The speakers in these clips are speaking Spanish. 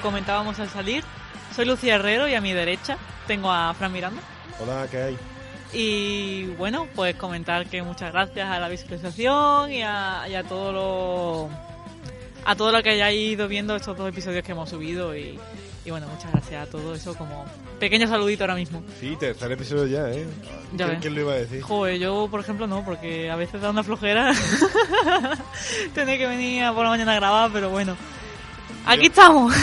episodio comentábamos al salir. Soy Lucía Herrero y a mi derecha tengo a Fran Miranda. Hola, ¿qué hay? Y bueno, pues comentar que muchas gracias a la visualización y a, y a todo lo a todo lo que hayáis ido viendo estos dos episodios que hemos subido y, y bueno, muchas gracias a todo eso como pequeño saludito ahora mismo. Sí, tercer episodio ya, ¿eh? Ya ¿Quién, ves. quién lo iba a decir? Joder, yo por ejemplo no, porque a veces da una flojera tener que venir a por la mañana a grabar, pero bueno. Aquí estamos.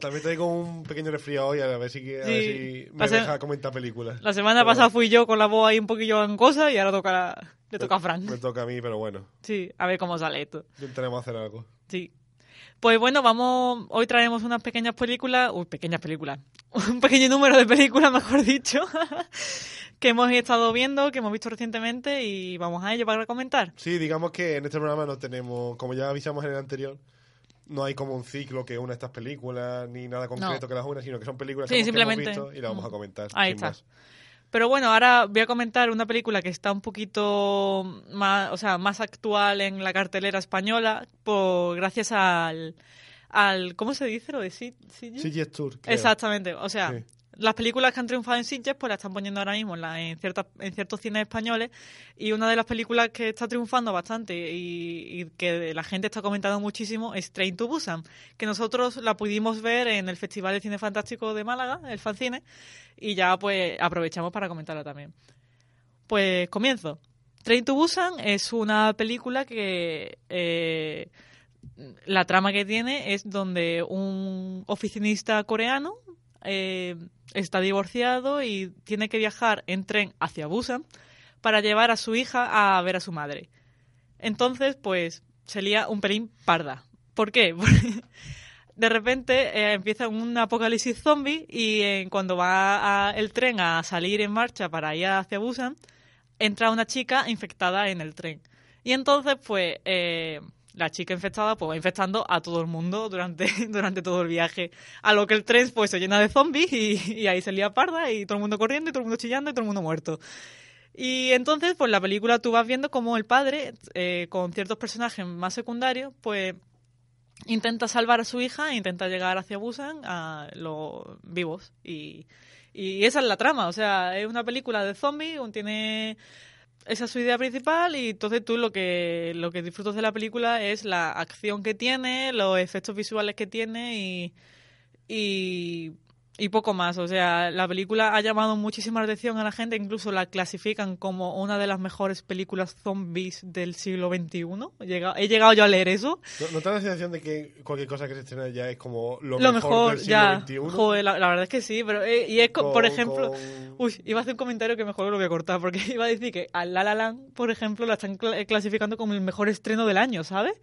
También traigo un pequeño resfriado hoy, a ver si, a ver Sí, si me deja comentar películas. La semana Pero pasada fui yo con la voz ahí un poquillo gangosa y ahora toca, le toca a Me Frank. toca a mí, pero bueno, Sí, a ver cómo sale esto. intentaremos hacer algo. Sí. Pues bueno, vamos, hoy traemos unas pequeñas películas, uy, pequeñas películas, un pequeño número de películas, mejor dicho, que hemos estado viendo, que hemos visto recientemente y vamos a ello para comentar. Sí, digamos que en este programa no tenemos, como ya avisamos en el anterior, no hay como un ciclo que una estas películas, ni nada concreto No. que las una, sino que son películas Sí, que, hemos- que hemos simplemente. visto y las vamos a Mm. comentar. Ahí está. más. Pero bueno, ahora voy a comentar una película que está un poquito más, o sea, más actual en la cartelera española, por gracias al, al ¿cómo se dice lo de? Sitges Tour. creo. Exactamente, o sea, Sí. Las películas que han triunfado en Sitges pues las están poniendo ahora mismo en, la- en, ciertas, en ciertos cines españoles y una de las películas que está triunfando bastante y, y que la gente está comentando muchísimo es Train to Busan, que nosotros la pudimos ver en el Festival de Cine Fantástico de Málaga, el Fancine, y ya pues aprovechamos para comentarla también. Pues comienzo. Train to Busan es una película que eh, la trama que tiene es donde un oficinista coreano eh, está divorciado y tiene que viajar en tren hacia Busan para llevar a su hija a ver a su madre. Entonces, pues, se lía un pelín parda. ¿Por qué? De repente eh, empieza un apocalipsis zombie y eh, cuando va el tren a salir en marcha para ir hacia Busan, entra una chica infectada en el tren. Y entonces, pues, la chica infectada pues va infectando a todo el mundo durante, durante todo el viaje. A lo que el tren pues se llena de zombies y, y ahí se lía parda y todo el mundo corriendo y todo el mundo chillando y todo el mundo muerto. Y entonces, pues la película tú vas viendo como el padre, eh, con ciertos personajes más secundarios, pues intenta salvar a su hija e intenta llegar hacia Busan a los vivos. Y, y esa es la trama, o sea, es una película de zombies, tiene esa es su idea principal y entonces tú lo que lo que disfrutas de la película es la acción que tiene, los efectos visuales que tiene y y, y poco más. O sea, la película ha llamado muchísima atención a la gente, incluso la clasifican como una de las mejores películas zombies del siglo XXI. He llegado, he llegado yo a leer eso. ¿No, ¿No te da la sensación de que cualquier cosa que se estrena ya es como lo, Lo mejor, mejor, del siglo ya. XXI? Joder, la, la verdad es que sí, pero eh, y es co- por Con- ejemplo, con- Uy, iba a hacer un comentario que mejor lo voy a cortar, porque iba a decir que a La La Land, por ejemplo, la están cla- clasificando como el mejor estreno del año, ¿sabes?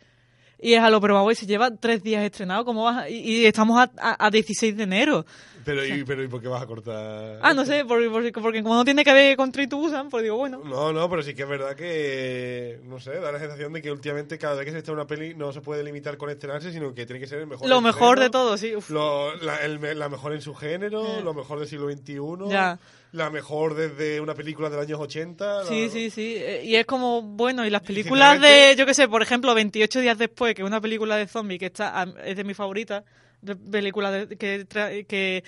Y es a lo, pero vamos, si lleva tres días estrenado, ¿cómo vas? a- y, y estamos a, a, a 16 de enero. Pero, ¿y, pero, ¿y por qué vas a cortar? Ah, no sé, por- por- porque, como no tiene que ver con Busan, pues digo, bueno. No, no, pero sí que es verdad que, no sé, da la sensación de que últimamente cada vez que se estrena una peli no se puede limitar con estrenarse, sino que tiene que ser el mejor Lo mejor de todo, sí. lo- la, el me- la mejor en su género, Eh. lo mejor del siglo XXI, Ya. la mejor desde una película de los años 80. Sí, la- sí, sí. Eh, Y es como, bueno, y las películas de, yo qué sé, por ejemplo, 28 días después, que es una película de zombie que está, es de mi favorita, de película de- que, que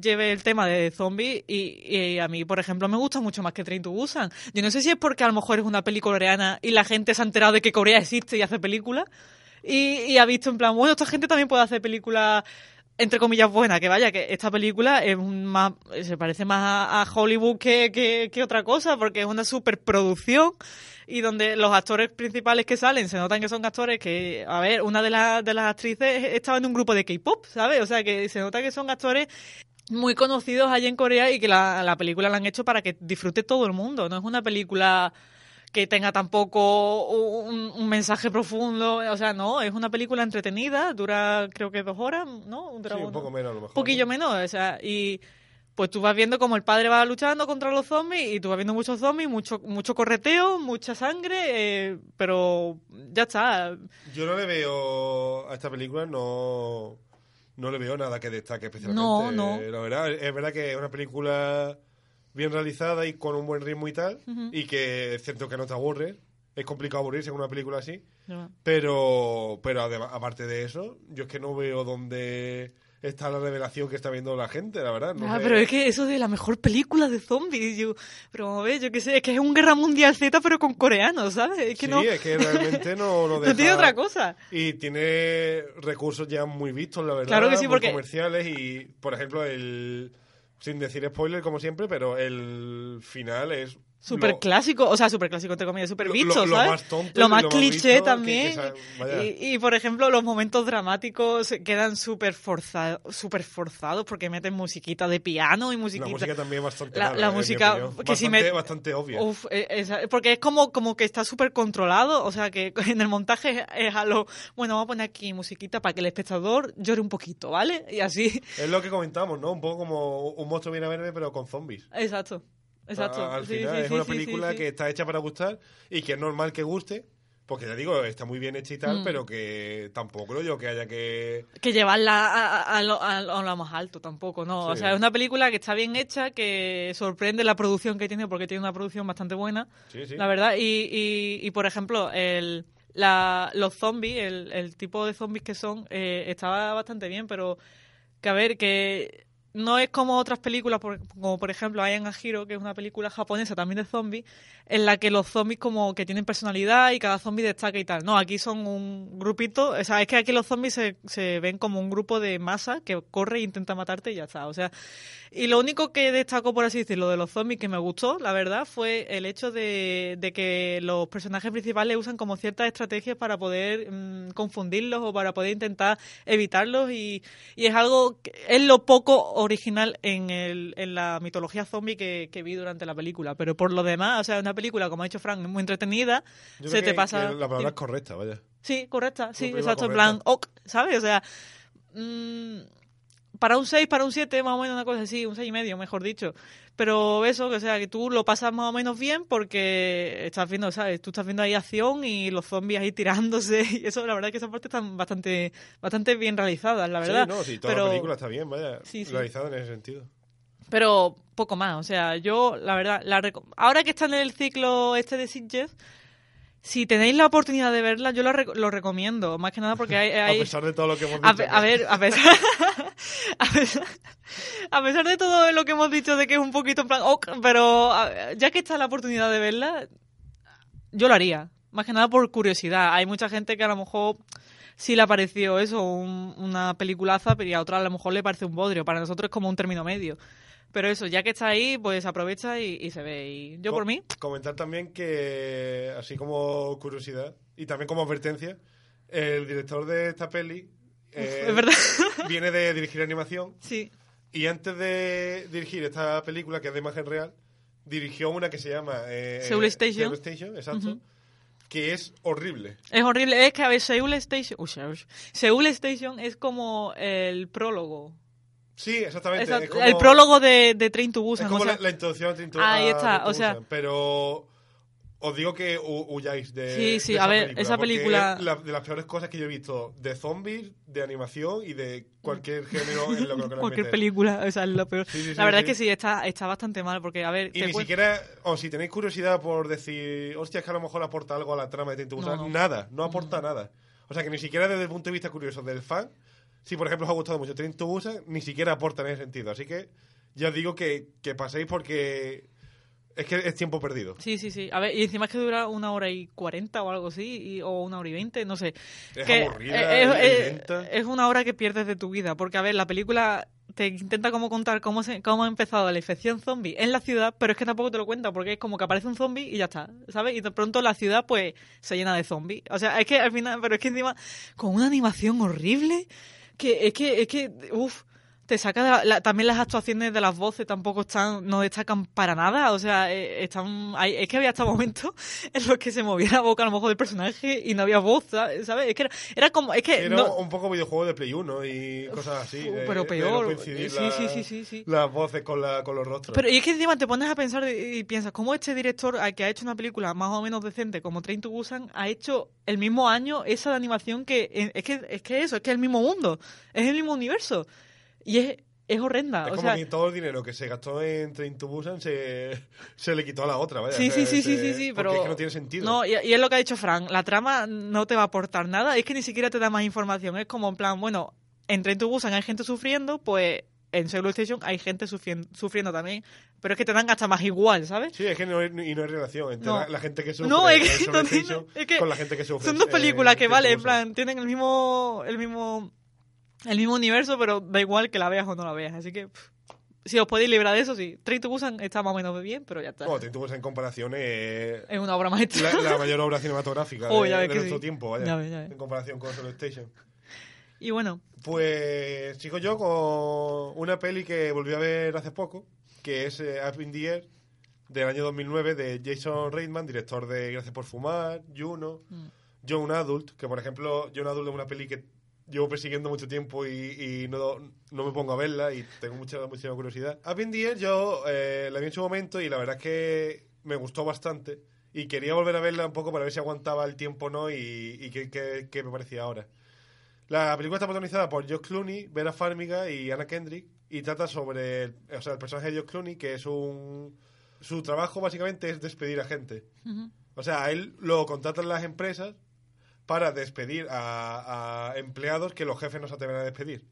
lleve el tema de zombies y, y a mí, por ejemplo, me gusta mucho más que Train to Busan. Yo no sé si es porque a lo mejor es una película coreana y la gente se ha enterado de que Corea existe y hace películas y, y ha visto en plan, bueno, esta gente también puede hacer películas entre comillas buenas, que vaya, que esta película es más, se parece más a, Hollywood que, que, que otra cosa, porque es una superproducción y donde los actores principales que salen se notan que son actores que, a ver, una de, las de las actrices estaba en un grupo de K-pop, ¿sabes? O sea, que se nota que son actores muy conocidos allá en Corea y que la, la película la han hecho para que disfrute todo el mundo. No es una película que tenga tampoco un, un mensaje profundo. O sea, no, es una película entretenida, dura creo que dos horas, ¿no? Dura Sí, un poco menos a lo mejor. poquillo ¿no? menos, o sea, y pues tú vas viendo como el padre va luchando contra los zombies y tú vas viendo muchos zombies, mucho, mucho correteo, mucha sangre, eh, pero ya está. Yo no le veo a esta película, no, no le veo nada que destaque especialmente. No, no. La verdad, es verdad que es una película bien realizada y con un buen ritmo y tal, y que es cierto que no te aburre, es complicado aburrirse con una película así. No. Pero, pero además, aparte de eso, yo es que no veo dónde está la revelación que está viendo la gente, la verdad. No Ah, pero es que eso de la mejor película de zombies, yo, pero ver, yo qué sé, es que es un Guerra Mundial Z pero con coreanos, ¿sabes? Es que sí, no, es que realmente no, no, no tiene deja- otra cosa. Y tiene recursos ya muy vistos, la verdad. Claro que sí, muy porque- comerciales y, por ejemplo, el... Sin decir spoiler, como siempre, pero el final es... Súper clásico, o sea, súper clásico, entre comillas, súper bicho, lo- lo ¿sabes? más tonto Lo más cliché visto que- que también. y, y, por ejemplo, los momentos dramáticos quedan súper forzados, súper forzados porque meten musiquita de piano y La musiquita... música también es bastante La- mala, la mi música que bastante, si me- bastante obvia. Uf, eh, esa- porque es como, como que está súper controlado, o sea que en el montaje es, es a lo, bueno, vamos a poner aquí musiquita para que el espectador llore un poquito, ¿vale? Y así, Es lo que comentamos, ¿no? Un poco como un monstruo viene a verme, pero con zombies. exacto, exacto. A- Al Sí, final sí, es sí, una película que está hecha para gustar y que es normal que guste, porque ya digo, está muy bien hecha y tal, Mm. pero que tampoco creo yo que haya que... que llevarla a, lo, a más alto tampoco, ¿no? O sea, es una película que está bien hecha, que sorprende la producción que tiene, porque tiene una producción bastante buena, Sí, sí. la verdad. Y, y, y, por ejemplo, el, la, los zombies, el, el tipo de zombies que son, eh, estaba bastante bien, pero que a ver, que no es como otras películas, como por ejemplo Ayan Hiro, que es una película japonesa también de zombies, en la que los zombies como que tienen personalidad y cada zombie destaca y tal. No, aquí son un grupito, o sea, es que aquí los zombies se, se ven como un grupo de masa que corre e intenta matarte y ya está. O sea, y lo único que destacó, por así decirlo, de los zombies que me gustó, la verdad, fue el hecho de, de que los personajes principales usan como ciertas estrategias para poder mm, confundirlos o para poder intentar evitarlos y, y es algo, es lo poco original en, el, en la mitología zombie que, que vi durante la película. Pero por lo demás, o sea, una película, como ha dicho Frank, muy entretenida, Yo se creo te que- pasa... que la palabra es correcta, vaya. Sí, correcta, sí, exacto, en plan, ok, ¿sabes? O sea, mm, para un 6, para un 7, más o menos una cosa así, un 6 y medio, mejor dicho. Pero eso, que o sea, que tú lo pasas más o menos bien porque estás viendo, ¿sabes? Tú estás viendo ahí acción y los zombies ahí tirándose y eso, la verdad es que esa parte están bastante, bastante bien realizadas, la verdad. Sí, no, sí, toda pero, la película está bien, vaya. Sí, sí. Realizada en ese sentido. pero poco más, o sea, yo, la verdad, la ahora que están en el ciclo este de Sitges, si tenéis la oportunidad de verla, yo lo, rec- lo recomiendo, más que nada porque hay... hay- A pesar de todo lo que hemos A, dicho. a ver, a pesar, a pesar, a pesar de todo lo que hemos dicho de que es un poquito en plan, pero ya que está la oportunidad de verla, yo lo haría. Más que nada por curiosidad. Hay mucha gente que a lo mejor sí le ha parecido eso, un- una peliculaza, pero a otra a lo mejor le parece un bodrio. Para nosotros es como un término medio. Pero eso, ya que está ahí, pues aprovecha y, y se ve. Y yo Co- por mí, Comentar también que, así como curiosidad y también como advertencia, el director de esta peli eh, es verdad. viene de dirigir animación sí. y antes de dirigir esta película, que es de imagen real, dirigió una que se llama... eh, Seoul Station. Seoul Station, exacto. Ujú. Que es horrible. Es horrible. Es que, a ver, Seoul Station... Uy, Seoul- Seoul Station es como el prólogo. Sí, exactamente. Es como- El prólogo de, de Train to Es Busan. como o sea, la, la introducción a Train to- Ahí está, o sea- Busan, Pero os digo que hu- huyáis de. Sí, sí, de a ver, esa película- es la- de las peores cosas que yo he visto de zombies, de animación y de cualquier género en lo que cualquier película, o sea, es lo peor. Sí, sí, sí, la verdad es que sí, está, está bastante mal, porque, a ver, Y ni siquiera, o si tenéis curiosidad por decir, hostia, es que a lo mejor aporta algo a la trama de Train to Busan, No, no. nada, no aporta nada. O sea que ni siquiera desde el punto de vista curioso del fan, si por ejemplo os ha gustado mucho Train to Busan, ni siquiera aporta en ese sentido. Así que ya os digo que, que paséis porque es que es tiempo perdido. Sí, sí, sí. A ver, y encima es que dura una hora y cuarenta o algo así, y- o una hora y veinte, no sé. Es Que, aburrida, es lenta. es una hora que pierdes de tu vida, porque, a ver, la película te intenta como contar cómo, se, cómo ha empezado la infección zombie en la ciudad, pero es que tampoco te lo cuenta, porque es como que aparece un zombie y ya está, ¿sabes? Y de pronto la ciudad, pues, se llena de zombies. O sea, es que al final, pero es que encima, con una animación horrible, que es que, es te saca de la- la- también las actuaciones de las voces tampoco están no destacan para nada o sea eh, están hay- es que había hasta momentos en los que se movía la boca a lo mejor del personaje y no había voz ¿sabes? es que era, era como es que Era no- un poco videojuego de Play 1 y cosas así. De- pero de peor. no Sí, la- sí, sí, sí, sí. Las voces con, la, con los rostros. pero y es que encima te pones a pensar y y piensas cómo este director al que ha hecho una película más o menos decente como Train to Busan ha hecho el mismo año esa de animación que es que es que eso es que es el mismo mundo es el mismo universo y es es horrenda. Es o como sea, que todo el dinero que se gastó en Train to Busan se, se le quitó a la otra, vaya. Sí, sí, sí, sí, se- sí, sí, porque pero... es que no tiene sentido. No, y, y es lo que ha dicho Frank, la trama no te va a aportar nada, es que ni siquiera te da más información, es como en plan, bueno, en Train to Busan hay gente sufriendo, pues en Seoul Station hay gente sufriendo, sufriendo también, pero es que te dan hasta más igual, ¿sabes? Sí, es que no hay, y no hay relación entre No. la, la gente que sufre No, es en que Soul no es que con la gente que sufre Son dos en películas que, vale, en plan, tienen el mismo, el mismo, el mismo universo, pero da igual que la veas o no la veas, así que... pff, si os podéis librar de eso, sí. Train to Busan está más o menos bien, pero ya está. Bueno, Train to Busan en comparación es Es una obra maestra. la, la mayor obra cinematográfica Oh, de, nuestro sí. tiempo, vaya. Ya ves, ya ves. En comparación con Soul Station. Y bueno, Pues sigo yo con una peli que volví a ver hace poco, que es eh, Up in the Air, del año 2009, de Jason Reitman, director de Gracias por Fumar, Juno, Mm. John Adult, que por ejemplo, John Adult es una peli que llevo persiguiendo mucho tiempo y, y no, no me pongo a verla y tengo mucha, mucha curiosidad. Up in the Air yo eh, la vi en su momento y la verdad es que me gustó bastante y quería volver a verla un poco para ver si aguantaba el tiempo o no y, y qué, qué- qué me parecía ahora. La película está protagonizada por Josh Clooney, Vera Farmiga y Anna Kendrick y trata sobre el, o sea, el personaje de Josh Clooney que es un su trabajo básicamente es despedir a gente. ujú, O sea, a él lo contratan las empresas para despedir a, a empleados que los jefes no se atreven a despedir.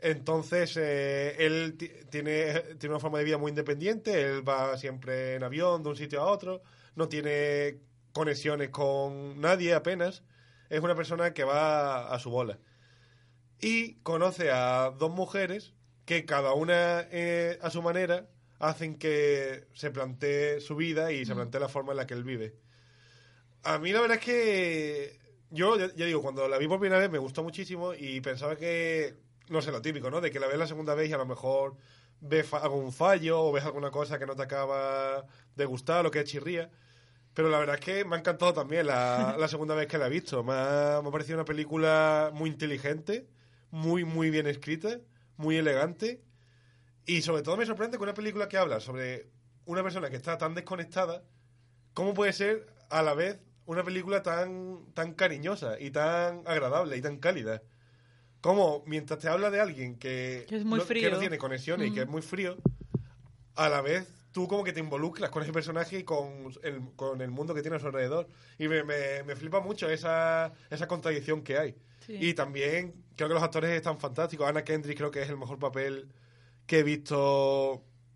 Entonces, eh, él ti- tiene, tiene una forma de vida muy independiente, él va siempre en avión de un sitio a otro, no tiene conexiones con nadie apenas, es una persona que va a su bola. Y conoce a dos mujeres que cada una eh, a su manera hacen que se plantee su vida y se plantee la forma en la que él vive. A mí la verdad es que yo, ya, digo, cuando la vi por primera vez me gustó muchísimo y pensaba que, no sé, lo típico, ¿no? De que la ves la segunda vez y a lo mejor ves algún fallo o ves alguna cosa que no te acaba de gustar o que chirría. Pero la verdad es que me ha encantado también la, la segunda vez que la he visto. Me ha, me ha parecido una película muy inteligente, muy, muy bien escrita, muy elegante. Y sobre todo me sorprende que una película que habla sobre una persona que está tan desconectada, ¿cómo puede ser a la vez una película tan, tan cariñosa y tan agradable y tan cálida? Como mientras te habla de alguien que, Que es muy no, que frío. no tiene conexiones y que es muy frío, a la vez tú como que te involucras con ese personaje y con el, con el mundo que tiene a su alrededor. Y me, me, me flipa mucho esa, esa contradicción que hay. Sí. Y también creo que los actores están fantásticos. Anna Kendrick creo que es el mejor papel que he visto,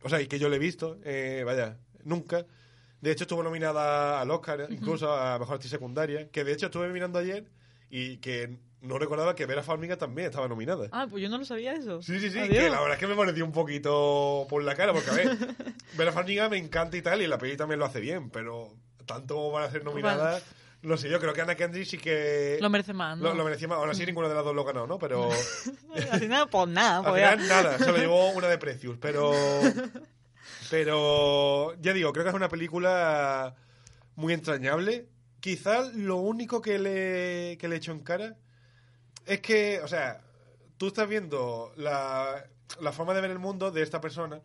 o sea, y que yo le he visto, eh, vaya, nunca. De hecho, estuvo nominada al Oscar, incluso a Mejor Actriz Secundaria, que de hecho estuve mirando ayer y que no recordaba que Vera Farmiga también estaba nominada. Ah, pues yo no lo sabía eso. Sí, sí, sí, Adiós. que la verdad es que me pareció un poquito por la cara, porque a ver, Vera Farmiga me encanta y tal, y la peli también lo hace bien, pero tanto como para ser nominada, no sé, yo creo que Anna Kendrick sí que Lo merece más, ¿no? lo, lo merecía más. Aún así, ninguna de las dos lo ganó, ¿no? Pero Al final, pues nada, al pues final nada, se lo llevó una de Precious, pero pero ya digo, creo que es una película muy entrañable. Quizás lo único que le, que le echo en cara es que, o sea, tú estás viendo la, la forma de ver el mundo de esta persona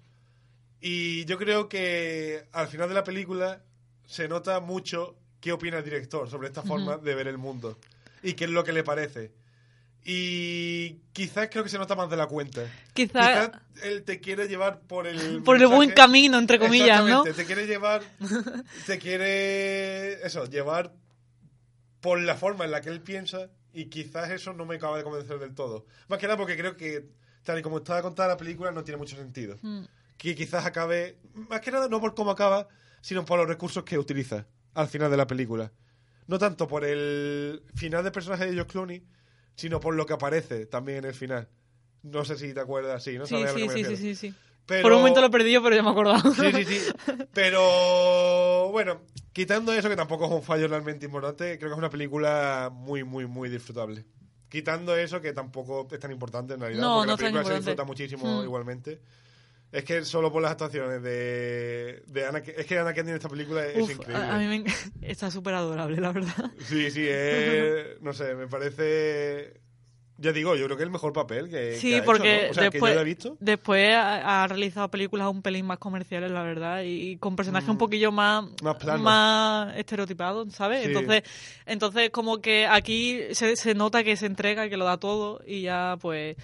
y yo creo que al final de la película se nota mucho qué opina el director sobre esta forma de ver el mundo y qué es lo que le parece. Y quizás creo que se nota más de la cuenta. Quizá- Quizás él te quiere llevar por el Por el buen camino, entre comillas, ¿no? Te quiere llevar, te quiere, eso, llevar por la forma en la que él piensa y quizás eso no me acaba de convencer del todo. Más que nada porque creo que tal y como está contada la película no tiene mucho sentido. Mm. Que quizás acabe, más que nada no por cómo acaba, sino por los recursos que utiliza al final de la película. No tanto por el final del personaje de George Clooney, sino por lo que aparece también en el final. No sé si te acuerdas, sí, no Sí, sabes a lo sí, que me sí, sí, sí, sí. Pero- Por un momento lo he perdido, pero ya me he acordado. Sí, sí, sí. Pero bueno, quitando eso, que tampoco es un fallo realmente importante, creo que es una película muy, muy, muy disfrutable. Quitando eso, que tampoco es tan importante en realidad, No, porque no la película se disfruta muchísimo Hmm. igualmente. Es que solo por las actuaciones de, de Ana, es que Ana Kendrick en esta película es Uf, increíble. a, a mí me está súper adorable, la verdad. Sí, sí, es, no sé, me parece, ya digo, yo creo que es el mejor papel que, que Sí, hecho, porque ¿no? O sea, que después, yo he visto. después ha, ha realizado películas un pelín más comerciales, la verdad, y con personajes un poquillo más, Mm. Más planos. más estereotipados, ¿sabes? Sí. Entonces, entonces como que aquí se, se nota que se entrega que lo da todo y ya pues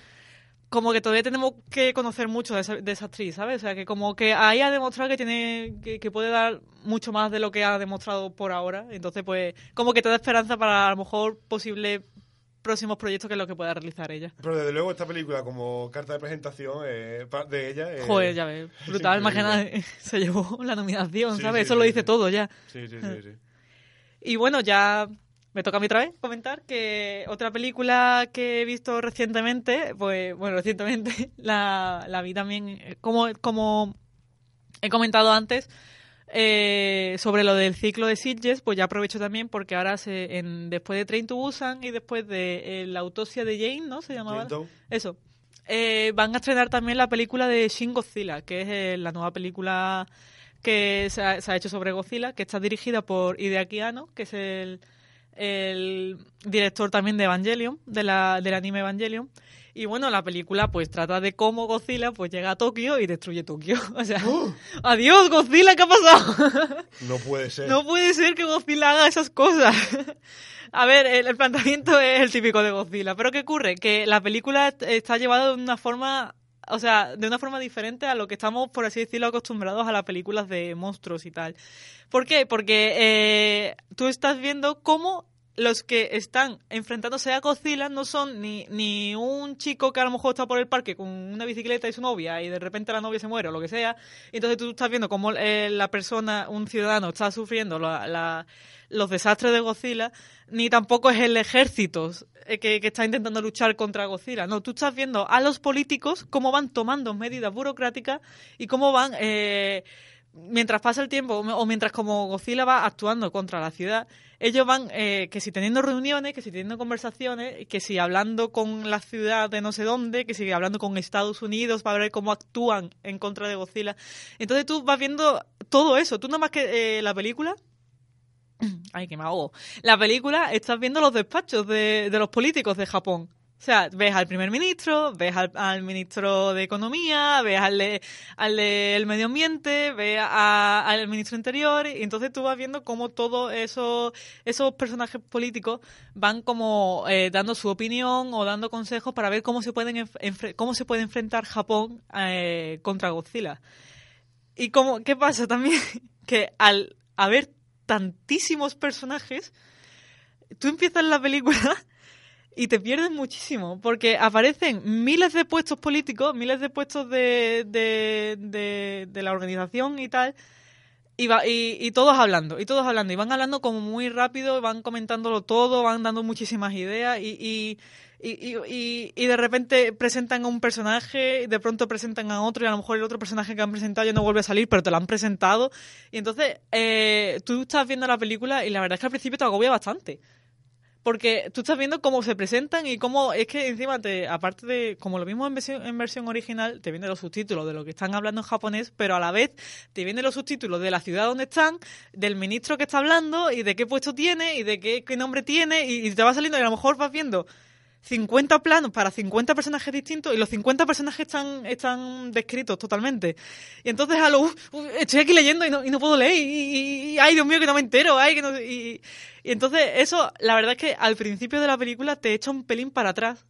como que todavía tenemos que conocer mucho de esa, de esa actriz, ¿sabes? O sea, que como que ahí ha demostrado que tiene que, que puede dar mucho más de lo que ha demostrado por ahora. Entonces, pues, como que te da esperanza para a lo mejor posibles próximos proyectos que es lo que pueda realizar ella. Pero desde luego esta película como carta de presentación eh, de ella... eh, Joder, ya ves, es brutal, más que increíble. nada se llevó la nominación, Sí, ¿sabes? sí, Eso lo dice todo ya. Sí, sí, sí, sí. Y bueno, ya me toca a mí otra vez comentar que otra película que he visto recientemente, pues bueno, recientemente la, la vi también, eh, como, como he comentado antes, eh, sobre lo del ciclo de Sitges, pues ya aprovecho también porque ahora se, en, después de Train to Busan y después de eh, la autopsia de Jane, ¿no? Se llamaba. Eso. Eh, van a estrenar también la película de Shin Godzilla, que es eh, la nueva película que se ha, se ha hecho sobre Godzilla, que está dirigida por Hideaki Anno, que es el, el director también de Evangelion, de la, del anime Evangelion. Y bueno, la película pues trata de cómo Godzilla pues llega a Tokio y destruye Tokio. O sea, adiós Godzilla, ¿qué ha pasado? No puede ser. No puede ser que Godzilla haga esas cosas. A ver, el, el planteamiento es el típico de Godzilla. Pero ¿qué ocurre? Que la película est- está llevada de una forma, o sea, de una forma diferente a lo que estamos, por así decirlo, acostumbrados a las películas de monstruos y tal. ¿Por qué? Porque eh, tú estás viendo cómo los que están enfrentándose a Godzilla no son ni, ni un chico que a lo mejor está por el parque con una bicicleta y su novia y de repente la novia se muere o lo que sea. Entonces tú estás viendo cómo eh, la persona, un ciudadano, está sufriendo la- la- los desastres de Godzilla, ni tampoco es el ejército eh, que, que está intentando luchar contra Godzilla. No, tú estás viendo a los políticos cómo van tomando medidas burocráticas y cómo van... eh, mientras pasa el tiempo o mientras como Godzilla va actuando contra la ciudad, ellos van eh, que si teniendo reuniones, que si teniendo conversaciones, que si hablando con la ciudad de no sé dónde, que si hablando con Estados Unidos para ver cómo actúan en contra de Godzilla. Entonces tú vas viendo todo eso. Tú nada más que eh, la película Ay, que me ahogo. La película estás viendo los despachos de, de los políticos de Japón. O sea, ves al primer ministro, ves al, al ministro de Economía, ves al de, al del Medio Ambiente, ves a- al ministro Interior, y entonces tú vas viendo cómo todos esos, esos personajes políticos van como eh, dando su opinión o dando consejos para ver cómo se pueden cómo se puede enfrentar Japón eh, contra Godzilla. Y cómo, ¿qué pasa también? Que al haber tantísimos personajes, tú empiezas la película y te pierdes muchísimo, porque aparecen miles de puestos políticos, miles de puestos de, de, de, la organización y tal, y, va, y, y todos hablando, y todos hablando, y van hablando como muy rápido, van comentándolo todo, van dando muchísimas ideas, y, y, y, y, y de repente presentan a un personaje, y de pronto presentan a otro, y a lo mejor el otro personaje que han presentado ya no vuelve a salir, pero te lo han presentado, y entonces eh, tú estás viendo la película y la verdad es que al principio te agobia bastante. Porque tú estás viendo cómo se presentan y cómo es que encima te, aparte de, como lo mismo en versión, en versión original, te vienen los subtítulos de lo que están hablando en japonés, pero a la vez te vienen los subtítulos de la ciudad donde están, del ministro que está hablando y de qué puesto tiene y de qué, qué nombre tiene y, y te va saliendo y a lo mejor vas viendo 50 planos para 50 personajes distintos y los 50 personajes están, están descritos totalmente. Y entonces a lo, uf, estoy aquí leyendo y no, y no puedo leer y, y- ay Dios mío que no me entero, ay que no y, y entonces eso, la verdad es que al principio de la película te echa un pelín para atrás.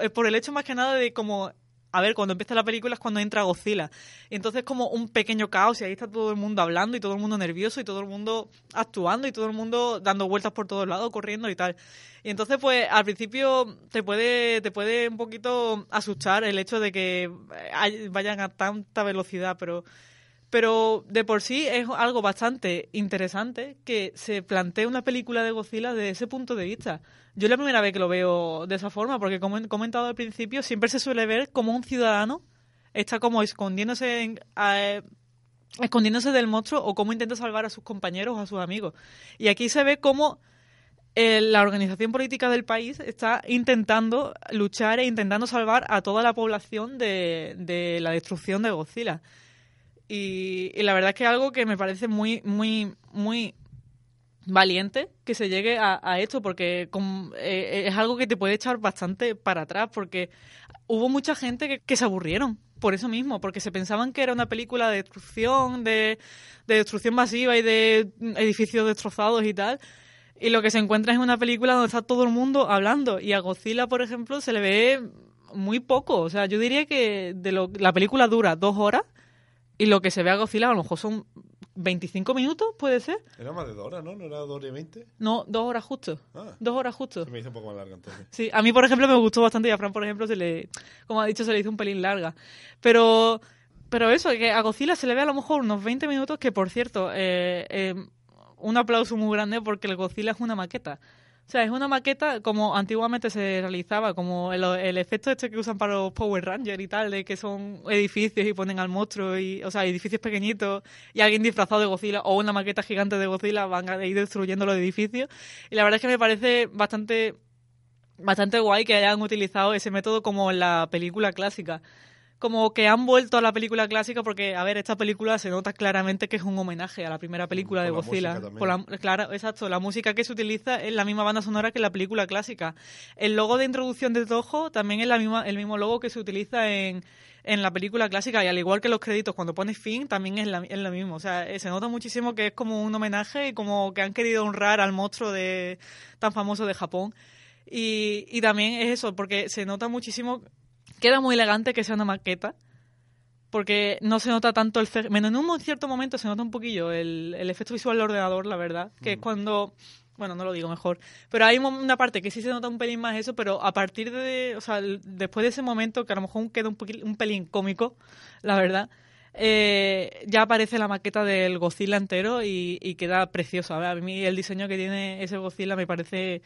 Eh, Por el hecho más que nada de como a ver, cuando empieza la película es cuando entra Godzilla. Y entonces como un pequeño caos y ahí está todo el mundo hablando y todo el mundo nervioso y todo el mundo actuando y todo el mundo dando vueltas por todos lados, corriendo y tal. Y entonces pues al principio te puede, te puede un poquito asustar el hecho de que vayan a tanta velocidad, pero pero de por sí es algo bastante interesante que se plantee una película de Godzilla desde ese punto de vista. Yo es la primera vez que lo veo de esa forma, porque como he comentado al principio, siempre se suele ver como un ciudadano está como escondiéndose en- a- escondiéndose del monstruo o cómo intenta salvar a sus compañeros o a sus amigos. Y aquí se ve cómo eh, la organización política del país está intentando luchar e intentando salvar a toda la población de la destrucción de Godzilla. Y, y la verdad es que es algo que me parece muy, muy, muy valiente que se llegue a, esto, porque eh, es algo que te puede echar bastante para atrás, porque hubo mucha gente que, que se aburrieron por eso mismo, porque se pensaban que era una película de destrucción, de, de destrucción masiva y de edificios destrozados y tal. Y lo que se encuentra es una película donde está todo el mundo hablando. Y a Godzilla, por ejemplo, se le ve muy poco. O sea, yo diría que de lo, la película dura dos horas y lo que se ve a Godzilla a lo mejor son 25 minutos, ¿puede ser? Era más de dos horas, ¿no? ¿No era dos horas y veinte? No, dos horas justo. Ah. Dos horas justo. Se me hizo un poco más larga entonces. Sí, a mí, por ejemplo, me gustó bastante y a Fran, por ejemplo, se le, como ha dicho, se le hizo un pelín larga. Pero, pero eso, que a Godzilla se le ve a lo mejor unos 20 minutos, que por cierto, eh, eh, un aplauso muy grande porque el Godzilla es una maqueta. O sea, es una maqueta como antiguamente se realizaba, como el, el efecto este que usan para los Power Rangers y tal, de que son edificios y ponen al monstruo, y, o sea, edificios pequeñitos y alguien disfrazado de Godzilla o una maqueta gigante de Godzilla van a ir destruyendo los edificios. Y la verdad es que me parece bastante, bastante guay que hayan utilizado ese método como en la película clásica como que han vuelto a la película clásica porque, a ver, esta película se nota claramente que es un homenaje a la primera película de Con Godzilla. música Por la- claro, exacto, la música que se utiliza es la misma banda sonora que la película clásica. El logo de introducción de Toho también es la misma, el mismo logo que se utiliza en, en la película clásica y al igual que los créditos cuando pones fin también es, la, es lo mismo. O sea, eh, se nota muchísimo que es como un homenaje y como que han querido honrar al monstruo de tan famoso de Japón. Y, y también es eso, porque se nota muchísimo queda muy elegante que sea una maqueta porque no se nota tanto el. Bueno, en un cierto momento se nota un poquillo el, el efecto visual del ordenador, la verdad, que es cuando... Bueno, no lo digo mejor. Pero hay una parte que sí se nota un pelín más eso, pero a partir de... O sea, después de ese momento, que a lo mejor queda un, poqui- un pelín cómico, la verdad, eh, ya aparece la maqueta del Godzilla entero y, y queda precioso. A, ver, a mí el diseño que tiene ese Godzilla me parece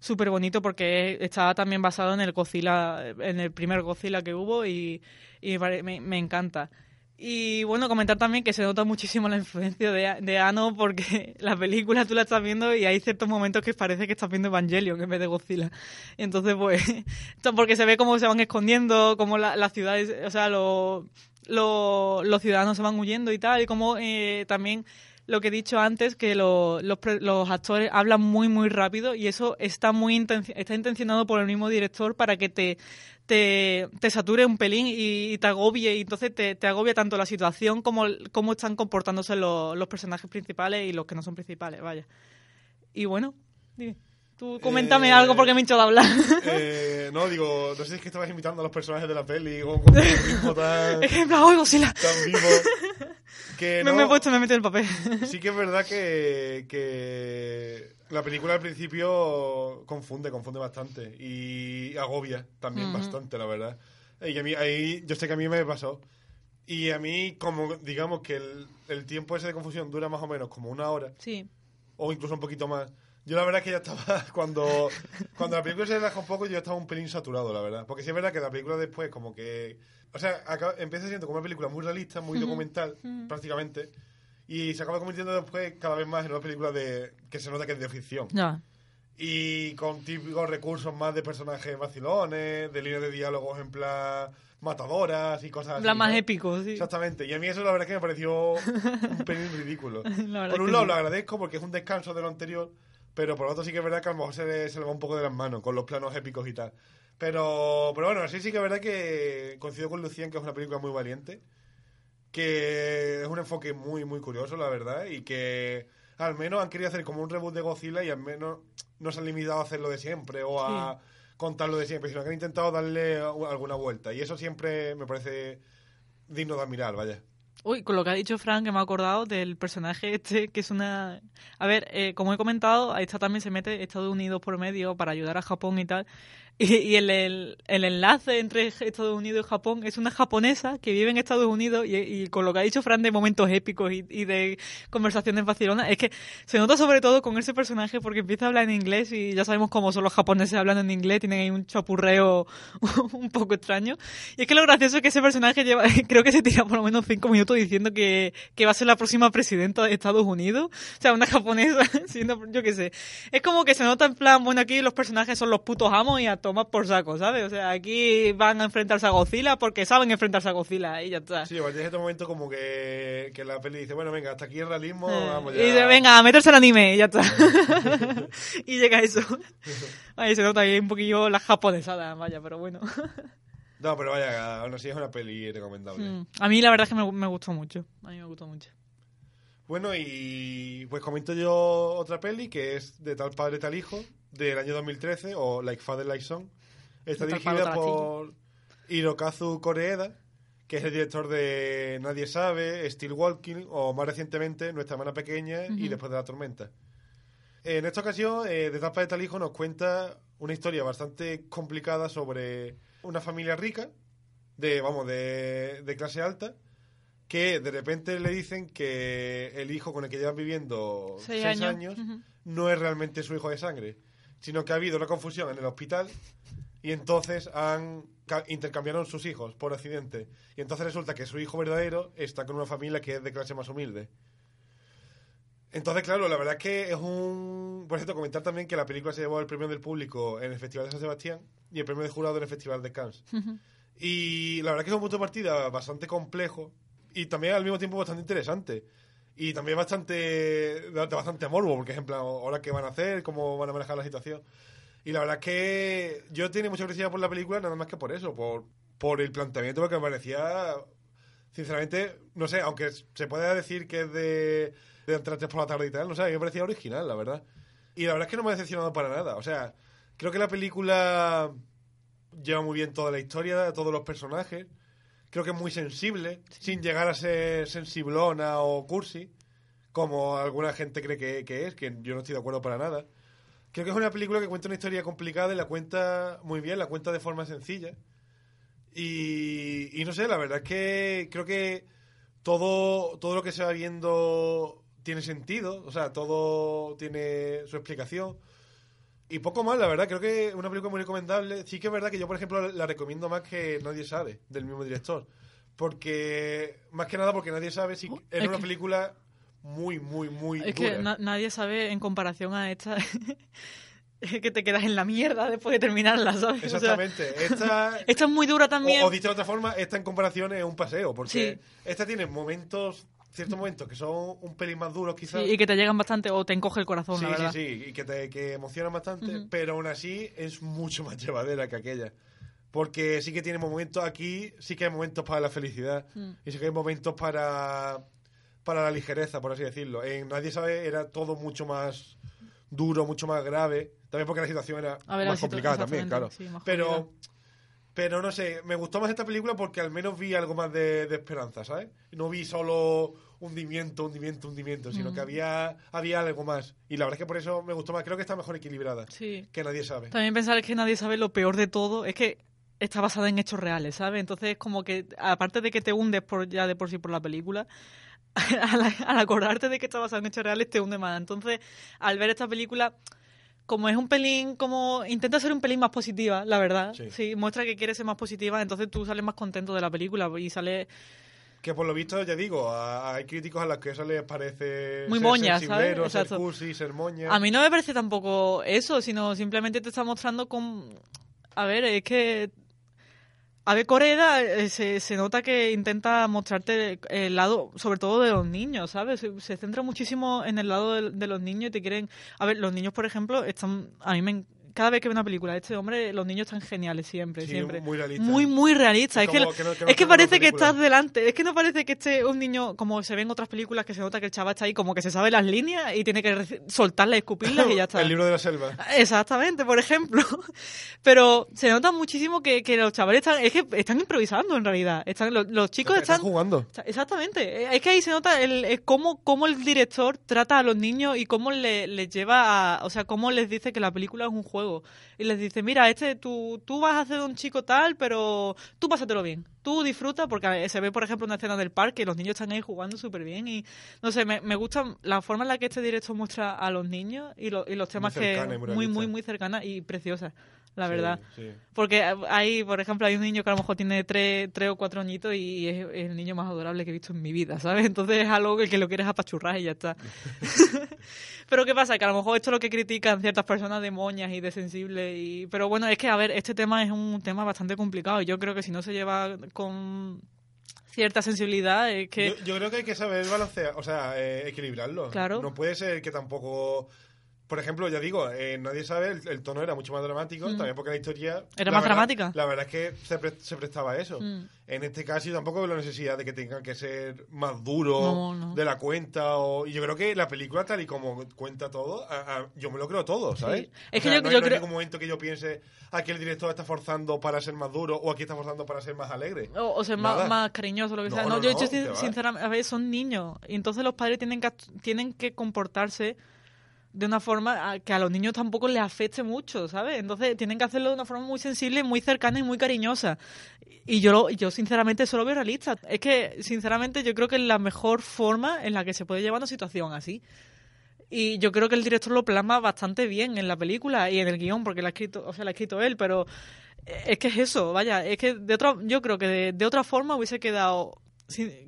súper bonito porque está también basado en el Godzilla, en el primer Godzilla que hubo y, me, me- encanta. Y bueno, comentar también que se nota muchísimo la influencia de, de Ano porque la película tú la estás viendo y hay ciertos momentos que parece que estás viendo Evangelion en vez de Godzilla. Entonces, pues, porque se ve cómo se van escondiendo, cómo la- las ciudades, o sea, los los- los ciudadanos se van huyendo y tal, y como eh, también lo que he dicho antes, que lo- los, los actores hablan muy, muy rápido y eso está muy está intencionado por el mismo director para que te, te, te sature un pelín y, y te agobie, y entonces te, te agobia tanto la situación como cómo están comportándose los, los personajes principales y los que no son principales, vaya. Y bueno, dime, tú coméntame Eh, algo porque me he hinchado de hablar. Eh, no, digo, no sé si es que estabas imitando a los personajes de la peli o con ritmo tan, es que, ¡ay, Godzilla! tan vivo. Que no, me he puesto, me he metido el papel. Sí que es verdad que, que la película al principio confunde, confunde bastante y agobia también Ujú. bastante, la verdad. Y a mí, ahí, yo sé que a mí me pasó. Y a mí, como digamos que el, el tiempo ese de confusión dura más o menos como una hora, Sí. o incluso un poquito más. Yo la verdad es que ya estaba, cuando, cuando la película se relaja un poco, yo estaba un pelín saturado, la verdad. Porque sí es verdad que la película después como que... O sea, acaba- empieza siendo como una película muy realista, muy documental, prácticamente. Y se acaba convirtiendo después cada vez más en una película de que se nota que es de ficción. Ya. Y con típicos recursos más de personajes vacilones, de líneas de diálogos en plan matadoras y cosas así. La más ¿no? épico, sí. Exactamente. Y a mí eso la verdad es que me pareció un pelín ridículo. Por un lado sí. lo agradezco porque es un descanso de lo anterior, pero por otro sí que es verdad que a lo mejor se le, se le va un poco de las manos con los planos épicos y tal. Pero, pero bueno, así sí que es verdad que coincido con Lucien que es una película muy valiente, que es un enfoque muy, muy curioso, la verdad, y que al menos han querido hacer como un reboot de Godzilla y al menos no se han limitado a hacerlo de siempre o a contarlo de siempre, sino que han intentado darle alguna vuelta. Y eso siempre me parece digno de admirar, vaya. Uy, con lo que ha dicho Frank, que me ha acordado del personaje este, que es una... A ver, eh, como he comentado, esta también se mete Estados Unidos por medio para ayudar a Japón y tal. Y, y el, el, el enlace entre Estados Unidos y Japón es una japonesa que vive en Estados Unidos y, y con lo que ha dicho Frank de momentos épicos y, y de conversaciones vacilonas, es que se nota sobre todo con ese personaje porque empieza a hablar en inglés y ya sabemos cómo son los japoneses hablando en inglés, tienen ahí un chapurreo un poco extraño. Y es que lo gracioso es que ese personaje lleva, creo que se tira por lo menos cinco minutos diciendo que, que va a ser la próxima presidenta de Estados Unidos. O sea, una japonesa, siendo, yo qué sé. Es como que se nota en plan, bueno, aquí los personajes son los putos amos y a tomar por saco, ¿sabes? O sea, aquí van a enfrentarse a Godzilla porque saben enfrentarse a Godzilla y ya está. Sí, partir de este momento como que, que la peli dice, bueno, venga, hasta aquí el realismo, Eh, vamos y ya. dice, venga, a meterse al anime y ya está. y llega eso. Ahí se nota ahí un poquillo la japonesada, vaya, pero bueno. No, pero vaya, aún así es una peli recomendable. Mm. A mí la verdad es que me, me gustó mucho. A mí me gustó mucho. Bueno, y pues comento yo otra peli que es de Tal Padre Tal Hijo, del año 2013, o Like Father Like Son. Está dirigida por, Hirokazu Koreeda, que es el director de Nadie sabe, Still Walking o más recientemente Nuestra hermana pequeña y Después de la tormenta. En esta ocasión, eh, De Tapa de Tal Hijo nos cuenta una historia bastante complicada sobre una familia rica, de, vamos, de, de clase alta, que de repente le dicen que el hijo con el que llevan viviendo Seis seis, años. no es realmente su hijo de sangre, sino que ha habido una confusión en el hospital y entonces han ca- intercambiaron sus hijos por accidente. Y entonces resulta que su hijo verdadero está con una familia que es de clase más humilde. Entonces, claro, la verdad es que es un... Por cierto, comentar también que la película se llevó el premio del público en el Festival de San Sebastián y el premio de jurado en el Festival de Cannes. Y la verdad es que es un punto de partida bastante complejo y también al mismo tiempo bastante interesante. Y también bastante bastante morbo, porque ejemplo, ahora qué van a hacer, cómo van a manejar la situación. Y la verdad es que yo tenía mucha curiosidad por la película, nada más que por eso, por, por el planteamiento, porque me parecía, sinceramente, no sé, aunque se pueda decir que es de, de tres por la tarde y tal, no sé, me parecía original, la verdad. Y la verdad es que no me ha decepcionado para nada. O sea, creo que la película lleva muy bien toda la historia, todos los personajes. Creo que es muy sensible, sin llegar a ser sensiblona o cursi, como alguna gente cree que, que es, que yo no estoy de acuerdo para nada. Creo que es una película que cuenta una historia complicada y la cuenta muy bien, la cuenta de forma sencilla. Y, y no sé, la verdad es que creo que todo, todo lo que se va viendo tiene sentido, o sea, todo tiene su explicación. Y poco más, la verdad, creo que es una película muy recomendable. Sí que es verdad que yo, por ejemplo, la, recomiendo más que Nadie sabe, del mismo director. Porque, más que nada porque Nadie sabe, sí, es es una que- película muy, muy, muy Es dura. que na- nadie sabe en comparación a esta es que te quedas en la mierda después de terminarla, ¿sabes? O sea, Exactamente. Esta, esta es muy dura también. O, o dicho de otra forma, esta en comparación es un paseo, porque Sí. esta tiene momentos, ciertos momentos que son un pelín más duros Sí, quizás. y que te llegan bastante o te encoge el corazón, sí, la verdad. sí, sí, y que te que emocionan bastante, Ujú. pero aún así es mucho más llevadera que aquella. Porque sí que tiene momentos aquí, sí que hay momentos para la felicidad, Mm. y sí que hay momentos para, para la ligereza, por así decirlo. En Nadie sabe era todo mucho más duro, mucho más grave, también porque la situación era ver, más complicada también, claro. sí, más pero complicada. Pero no sé, me gustó más esta película porque al menos vi algo más de, de esperanza, ¿sabes? No vi solo hundimiento, hundimiento, hundimiento, sino Mm. que había, había algo más. Y la verdad es que por eso me gustó más. Creo que está mejor equilibrada. Sí. Que nadie sabe. También pensar que nadie sabe lo peor de todo es que está basada en hechos reales, ¿sabes? Entonces, como que, aparte de que te hundes por ya de por sí por la película, al, al acordarte de que está basada en hechos reales te hunde más. Entonces, al ver esta película, como es un pelín, como intenta ser un pelín más positiva, la verdad. Sí. Sí, muestra que quiere ser más positiva, entonces tú sales más contento de la película y sales Que por lo visto, ya digo, a- hay críticos a los que eso les parece Muy ser moñas, ¿sabes? ser cursi, ser moñas. A mí no me parece tampoco eso, sino simplemente te está mostrando con... A ver, es que... A ver, Coreda eh, se, se nota que intenta mostrarte el lado, sobre todo de los niños, ¿sabes? Se, se centra muchísimo en el lado de, de los niños y te quieren... A ver, los niños, por ejemplo, están... A mí me... Cada vez que veo una película de este hombre, los niños están geniales siempre, Sí, siempre. muy realistas. Muy, muy realistas. Es que, no- que no es que parece que estás delante. Es que no parece que esté un niño, como se ve en otras películas, que se nota que el chaval está ahí como que se sabe las líneas y tiene que soltarlas, escupirlas y ya está. El libro de la selva. Exactamente, por ejemplo. Pero se nota muchísimo que, que los chavales están, es que están improvisando en realidad. Están, los, los chicos Están están, jugando. Exactamente. Eh, Es que ahí se nota el, el cómo, cómo el director trata a los niños y cómo le- les lleva a. O sea, cómo les dice que la película es un juego. Y les dice: Mira, este tú, tú vas a hacer un chico tal, pero tú pásatelo bien. Tú disfruta, porque ver, se ve, por ejemplo, una escena del parque y los niños están ahí jugando súper bien. Y no sé, me, me gusta la forma en la que este director muestra a los niños y, lo- y los temas cercana que. muy Muy, muy, muy cercanas y preciosas, la Sí, verdad. sí. Porque hay, por ejemplo, hay un niño que a lo mejor tiene tres, tres o cuatro añitos y es, es el niño más adorable que he visto en mi vida, ¿sabes? Entonces es algo que, que lo quieres apachurrar y ya está. pero ¿qué pasa? Que a lo mejor esto es lo que critican ciertas personas de moñas y de sensibles. Y... Pero bueno, es que, a ver, este tema es un tema bastante complicado. y Yo creo que si no se lleva con cierta sensibilidad, es que... Yo, yo creo que hay que saber balancear, o sea, eh, equilibrarlo. Claro. No puede ser que tampoco por ejemplo, ya digo, eh, nadie sabe, el, el tono era mucho más dramático, también porque la historia... Mm. Era la más verdad- dramática. La verdad es que se, pre- se prestaba a eso. Mm. En este caso yo tampoco veo la necesidad de que tenga que ser más duro No, no. de la cuenta. O, y yo creo que la película, tal y como cuenta todo, a- a- yo me lo creo todo, ¿sabes? Sí. Es O que yo- no, hay- yo no hay creo- ningún momento que yo piense aquí el director está forzando para ser más duro o aquí está forzando para ser más alegre. O, o ser más, más cariñoso, lo que sea. no, yo, yo sin- sinceramente, a ver, son niños. Y entonces los padres tienen que, tienen que comportarse de una forma que a los niños tampoco les afecte mucho, ¿sabes? Entonces tienen que hacerlo de una forma muy sensible, muy cercana y muy cariñosa. Y yo, lo- yo sinceramente solo veo realista. Es que, sinceramente, yo creo que es la mejor forma en la que se puede llevar una situación así. Y yo creo que el director lo plasma bastante bien en la película y en el guion, porque lo ha escrito, o sea, lo ha escrito él, pero es que es eso, vaya, es que de otra, yo creo que de, de otra forma hubiese quedado,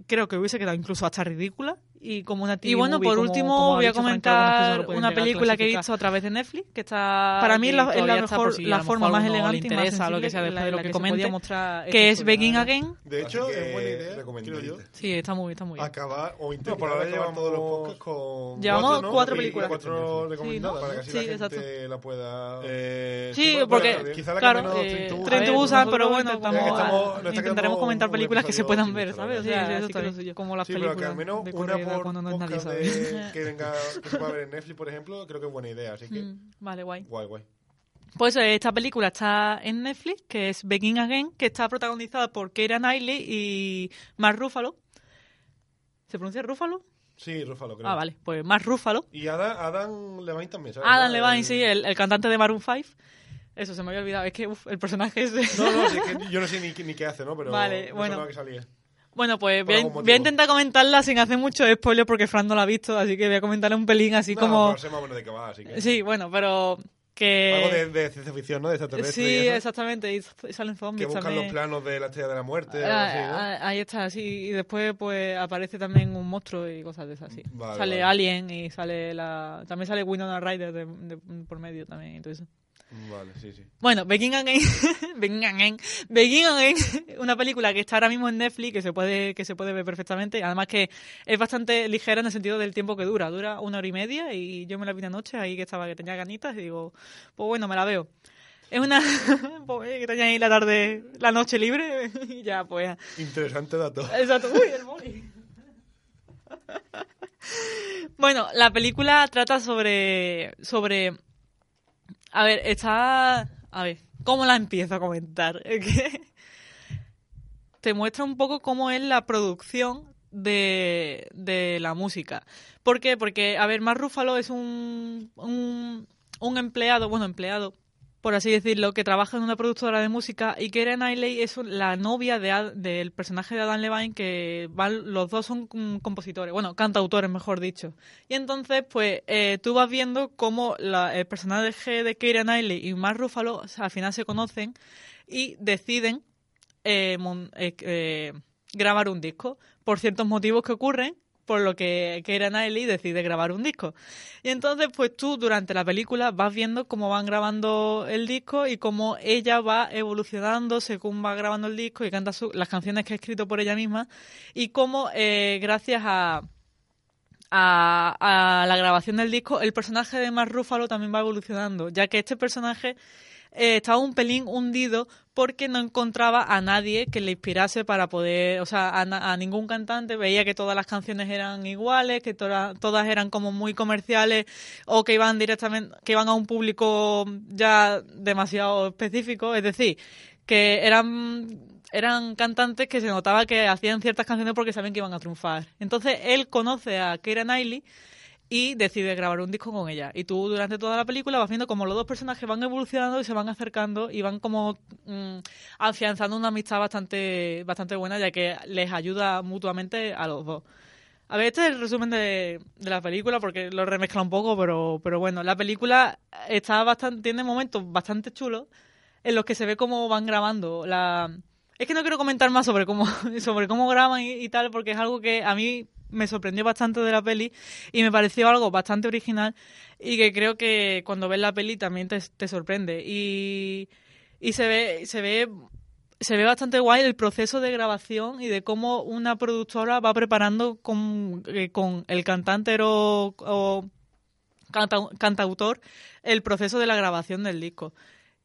creo que hubiese quedado incluso hasta ridícula y como una TV Y bueno, movie, por último como voy a Frank, que comentar una película que he visto a través de Netflix, que está Para mí que la- es la mejor- si la forma más le elegante y más lo que sensible sea después en de lo que que comente, mostrar que es Begin historia. Again. De hecho, que es buena idea, yo. Sí, está muy, está muy bien. Acabar o intentar por ahora acabar llevamos- todos los podcasts con Llevamos cuatro, ¿no? cuatro Y películas. cuatro Sí, recomendadas ¿no? para que así Sí, la gente exacto. la pueda Eh, Sí, porque, bueno, quizá la que claro, eh, Train to Busan. Pero bueno, que intentaremos comentar películas que se puedan ver, ¿sabes? O sea, eso está. Como las que películas de cuando no es nadie, que venga que se pueda ver en Netflix, por ejemplo, creo que es buena idea, así que Mm, Vale, guay. guay, guay. Pues eh, esta película está en Netflix, que es Begin Again, que está protagonizada por Keira Knightley y Mark Ruffalo. ¿Se pronuncia Ruffalo? Sí, Rúfalo, creo. Ah, vale, pues Mark Ruffalo. Y Adam, Adam Levine también, ¿sabes? Adam El- Levine, sí, el, el cantante de Maroon 5. Eso se me había olvidado, es que uf, el personaje es... de- No, no, sí, que yo no sé ni, qué- ni qué hace, ¿no? Pero Vale, no bueno. que salía. Bueno, pues voy a, voy intentar comentarla sin hacer mucho spoiler porque Fran no la ha visto, así que voy a comentarle un pelín así No, como... sé más o menos de qué va, así que... Sí, bueno, pero que... Algo de, de ciencia ficción, ¿no? De extraterrestre Sí, y eso. exactamente, y salen Que zombies buscan también. los planos de la estrella de la muerte, Ah, algo así, ¿no? ah, ahí está, sí. Y después pues aparece también un monstruo y cosas de esas, sí. Vale, sale vale. Alien y sale la... También sale Winona Ryder de, de- por medio también y todo eso. Vale, sí, sí. Bueno, Begin Again, Begin Again, Begin Again, una película que está ahora mismo en Netflix, que se puede que se puede ver perfectamente, además que es bastante ligera en el sentido del tiempo que dura, dura una hora y media y yo me la vi anoche ahí que estaba que tenía ganitas y digo, pues bueno, me la veo. Es una pues, que tenía ahí la tarde, la noche libre y ya pues Interesante dato. Exacto. Uy, el boli. bueno, la película trata sobre. sobre. A ver, está. A ver, ¿cómo la empiezo a comentar? Te muestra un poco cómo es la producción de, de la música. ¿Por qué? Porque, a ver, Mark Ruffalo es un, un, un empleado, bueno, empleado, por así decirlo, que trabaja en una productora de música y Keira Knightley es la novia de del personaje de Adam Levine que van, los dos son mm, compositores, bueno, cantautores mejor dicho. Y entonces, pues, eh, tú vas viendo cómo la- el personaje de Keira Knightley y Mark Ruffalo al final se conocen y deciden eh, mon- eh, eh, grabar un disco por ciertos motivos que ocurren por lo que Keira Knightley decide grabar un disco. Y entonces, pues tú durante la película vas viendo cómo van grabando el disco y cómo ella va evolucionando según va grabando el disco y canta su- las canciones que ha escrito por ella misma y cómo eh, gracias a, a, a la grabación del disco el personaje de Mark Ruffalo también va evolucionando, ya que este personaje eh, estaba un pelín hundido porque no encontraba a nadie que le inspirase para poder, o sea, a, a ningún cantante, veía que todas las canciones eran iguales, que toda- todas eran como muy comerciales o que iban directamente, que iban a un público ya demasiado específico, es decir, que eran eran cantantes que se notaba que hacían ciertas canciones porque sabían que iban a triunfar. Entonces él conoce a Keira Knightley y decide grabar un disco con ella. Y tú durante toda la película vas viendo como los dos personajes van evolucionando y se van acercando y van como mm, afianzando una amistad bastante, bastante buena ya que les ayuda mutuamente a los dos. A ver, este es el resumen de, de la película porque lo remezcla un poco, pero, pero bueno, la película está bastante, tiene momentos bastante chulos en los que se ve cómo van grabando la... Es que no quiero comentar más sobre cómo, sobre cómo graban y, y tal, porque es algo que a mí me sorprendió bastante de la peli y me pareció algo bastante original y que creo que cuando ves la peli también te, te sorprende. Y, y se ve, se ve se ve bastante guay el proceso de grabación y de cómo una productora va preparando con, eh, con el cantante o, o canta- cantautor el proceso de la grabación del disco.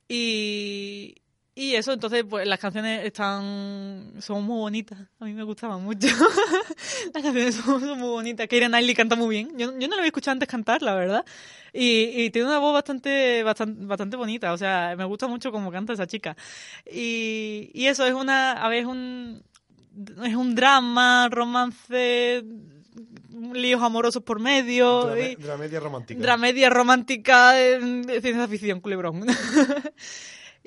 Y, y eso, entonces, pues las canciones están. son muy bonitas. A mí me gustaban mucho. las canciones son, son muy bonitas. Keira Knightley canta muy bien. Yo, yo no la había escuchado antes cantar, la verdad. Y, y tiene una voz bastante, bastante, bastante bonita. O sea, me gusta mucho cómo canta esa chica. Y, y eso es una. A ver, es un. Es un drama, romance, líos amorosos por medio. Drame- y- dramedia romántica. Dramedia romántica de ciencia ficción, culebrón.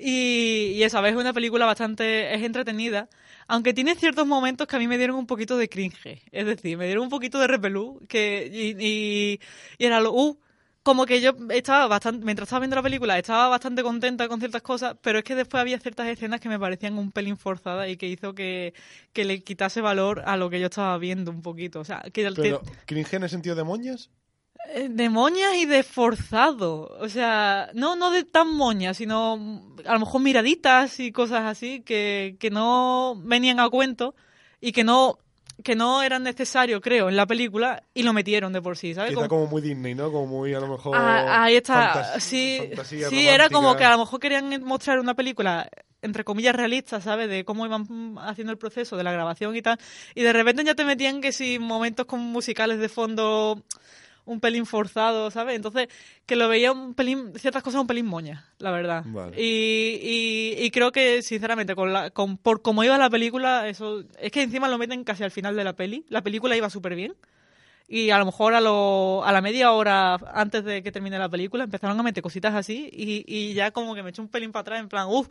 y, y eso, a ver, es una película bastante... es entretenida, aunque tiene ciertos momentos que a mí me dieron un poquito de cringe. Es decir, me dieron un poquito de repelú, que, y, y, era lo... Uh, como que yo estaba bastante, mientras estaba viendo la película, estaba bastante contenta con ciertas cosas, pero es que después había ciertas escenas que me parecían un pelín forzadas y que hizo que, que le quitase valor a lo que yo estaba viendo un poquito. O sea, ¿cringe en el sentido de moñas? Eh, de moñas y de forzado. O sea, no, no de tan moñas, sino mm, a lo mejor miraditas y cosas así que, que no venían a cuento y que no, que no eran necesarios, creo, en la película y lo metieron de por sí, ¿sabes? Quizá Como- como muy Disney, ¿no? Como muy, a lo mejor... Ah, ahí está. sí, fantasía sí era como que a lo mejor querían mostrar una película entre comillas realista, ¿sabes? De cómo iban mm, haciendo el proceso de la grabación y tal. Y de repente ya te metían que si momentos con musicales de fondo un pelín forzado, ¿sabes? Entonces, que lo veía un pelín, ciertas cosas un pelín moñas, la verdad. Vale. Y, y, y creo que, sinceramente, con la, con, por cómo iba la película, eso, es que encima lo meten casi al final de la peli. La película iba súper bien. Y a lo mejor a, lo, a la media hora antes de que termine la película empezaron a meter cositas así y, y ya como que me echó un pelín para atrás en plan, uff,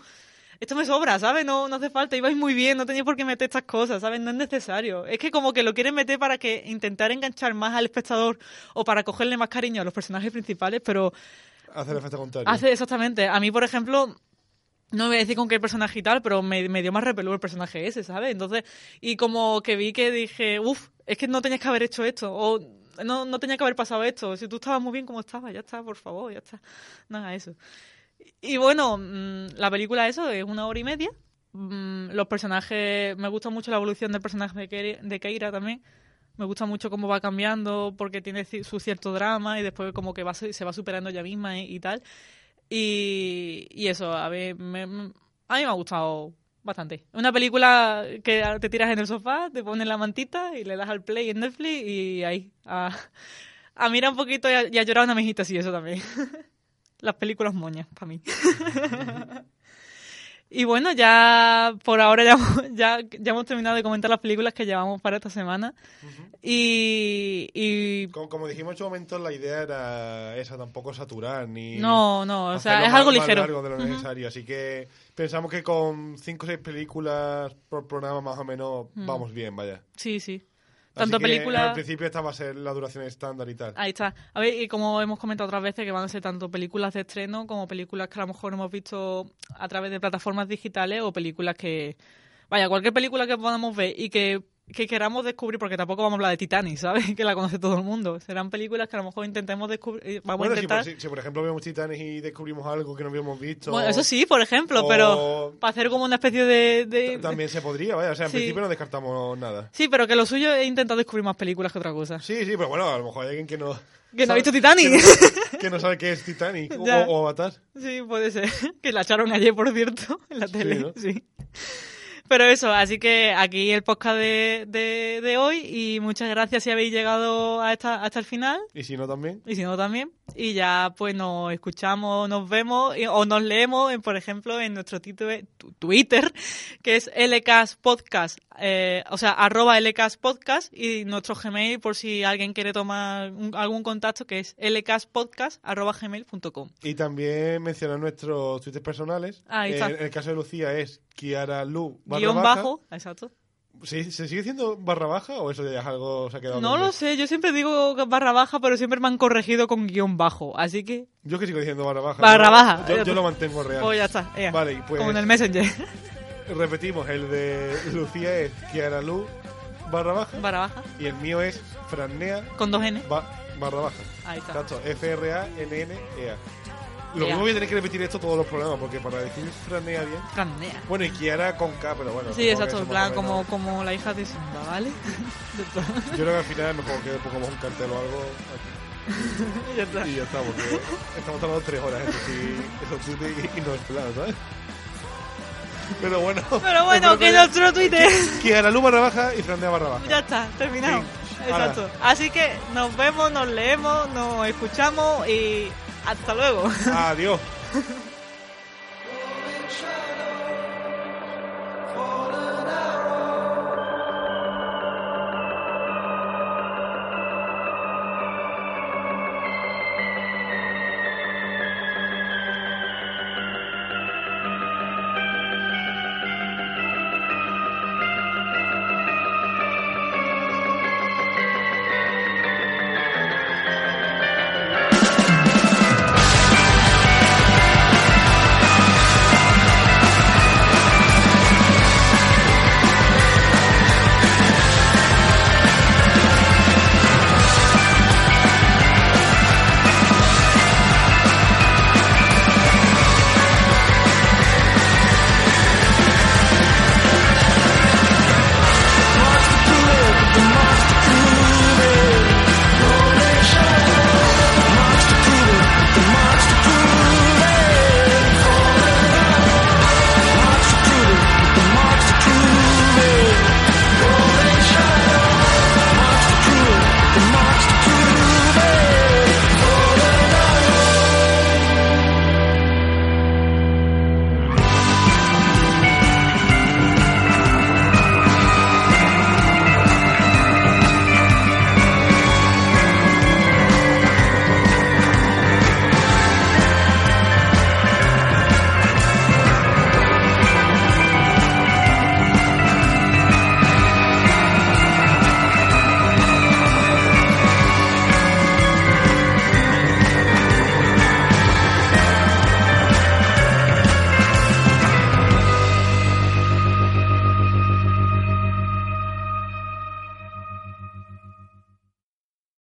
esto me sobra, ¿sabes? No, no hace falta, ibais muy bien, no tenéis por qué meter estas cosas, ¿sabes? No es necesario. Es que como que lo quieren meter para que intentar enganchar más al espectador o para cogerle más cariño a los personajes principales, pero Hace el efecto contrario. hace exactamente. A mí, por ejemplo, no voy a decir con qué personaje y tal, pero me, me dio más repelú el personaje ese, ¿sabes? Entonces, y como que vi que dije, uff, es que no tenías que haber hecho esto, o no, no tenía que haber pasado esto, si tú estabas muy bien como estabas, ya está, por favor, ya está, hagas eso. Y bueno, mm, la película eso es una hora y media, Mm, los personajes, me gusta mucho la evolución del personaje de Keira, también, me gusta mucho cómo va cambiando porque tiene su cierto drama y después como que va, se va superando ella misma y, tal. Y, y eso, a ver, me- a mí me ha gustado bastante. Una película que te tiras en el sofá, te pones la mantita y le das al play en Netflix y ahí, a, a mirar un poquito y a, y a llorar una mejita, sí, eso también. Las películas moñas, para mí. Y bueno, ya por ahora ya, ya, ya hemos terminado de comentar las películas que llevamos para esta semana. Y, y Como, como dijimos en su momento, la idea era esa, tampoco saturar ni... no, no, o sea, es más- algo más ligero. largo de lo necesario. Así que pensamos que con cinco o seis películas por programa más o menos vamos bien, vaya. Sí, sí. Así Tanto que, Al películas... principio esta va a ser la duración estándar y tal. Ahí está. A ver, y como hemos comentado otras veces, que van a ser tanto películas de estreno como películas que a lo mejor hemos visto a través de plataformas digitales o películas que... Vaya, cualquier película que podamos ver y que, que queramos descubrir, porque tampoco vamos a hablar de Titanic, ¿sabes? Que la conoce todo el mundo. Serán películas que a lo mejor intentemos descubrir... eh, Vamos Bueno, a si intentar... por, si, si por ejemplo vemos Titanes y descubrimos algo que no habíamos visto... Bueno, eso sí, por ejemplo, o- pero para hacer como una especie de... También se podría, vaya. O sea, en Sí. principio no descartamos nada. Sí, pero que lo suyo es intentar descubrir más películas que otra cosa. Sí, sí, pero bueno, a lo mejor hay alguien que no... Que no ha visto Titanic. Que no, que no sabe qué es Titanic o, Avatar. Sí, puede ser. Que la echaron ayer, por cierto, en la Sí, tele. ¿no? Sí. Pero eso, así que aquí el podcast de, de, de hoy y muchas gracias si habéis llegado a esta, hasta el final Y si no, también. y si no también. Y ya pues nos escuchamos, nos vemos y- o nos leemos, en, por ejemplo, en nuestro título, tu- Twitter, que es LCAS Podcast, eh, o sea, arroba LCAS Podcast y nuestro Gmail por si alguien quiere tomar un- algún contacto que es lcaspodcast arroba gmail.com. Y también mencionar nuestros twitters personales. Ahí está. En, en el caso de Lucía es Kiara Lu Guión bajo, exacto. ¿Sí, ¿Se sigue diciendo barra baja o eso ya es algo se ha quedado? No lo sé, yo siempre digo barra baja, pero siempre me han corregido con guion bajo, así que Yo que sigo diciendo barra baja. Barra baja. Yo, yo lo mantengo real. pues ya está. Vale, pues como en el Messenger. repetimos, el de Lucía es Kiara Lu barra baja barra baja, y el mío es Franea con dos N. ba- barra baja. Ahí está. Exacto, F-R-A-N-N-E-A. Lo mismo voy a tener que repetir esto todos los programas porque para decir Franea bien. Franea. Bueno, y Kiara con K, pero bueno. Sí, exacto, en plan como, como la hija de Simba, ¿vale? Yo creo que al final que pongamos un cartel o algo. aquí. Y ya está. Y ya está, porque estamos hablando tres horas, eso sí, eso y, y no es plan, ¿sabes? Pero bueno. Pero bueno, que nuestro Twitter. Que a la luz barra y Fran de barra baja. Ya está, terminado. Exacto. Así que nos vemos, nos leemos, nos escuchamos y hasta luego. Adiós.